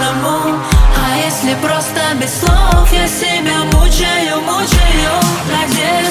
по-важному А если просто без слов я себя мучаю, мучаю. Надеюсь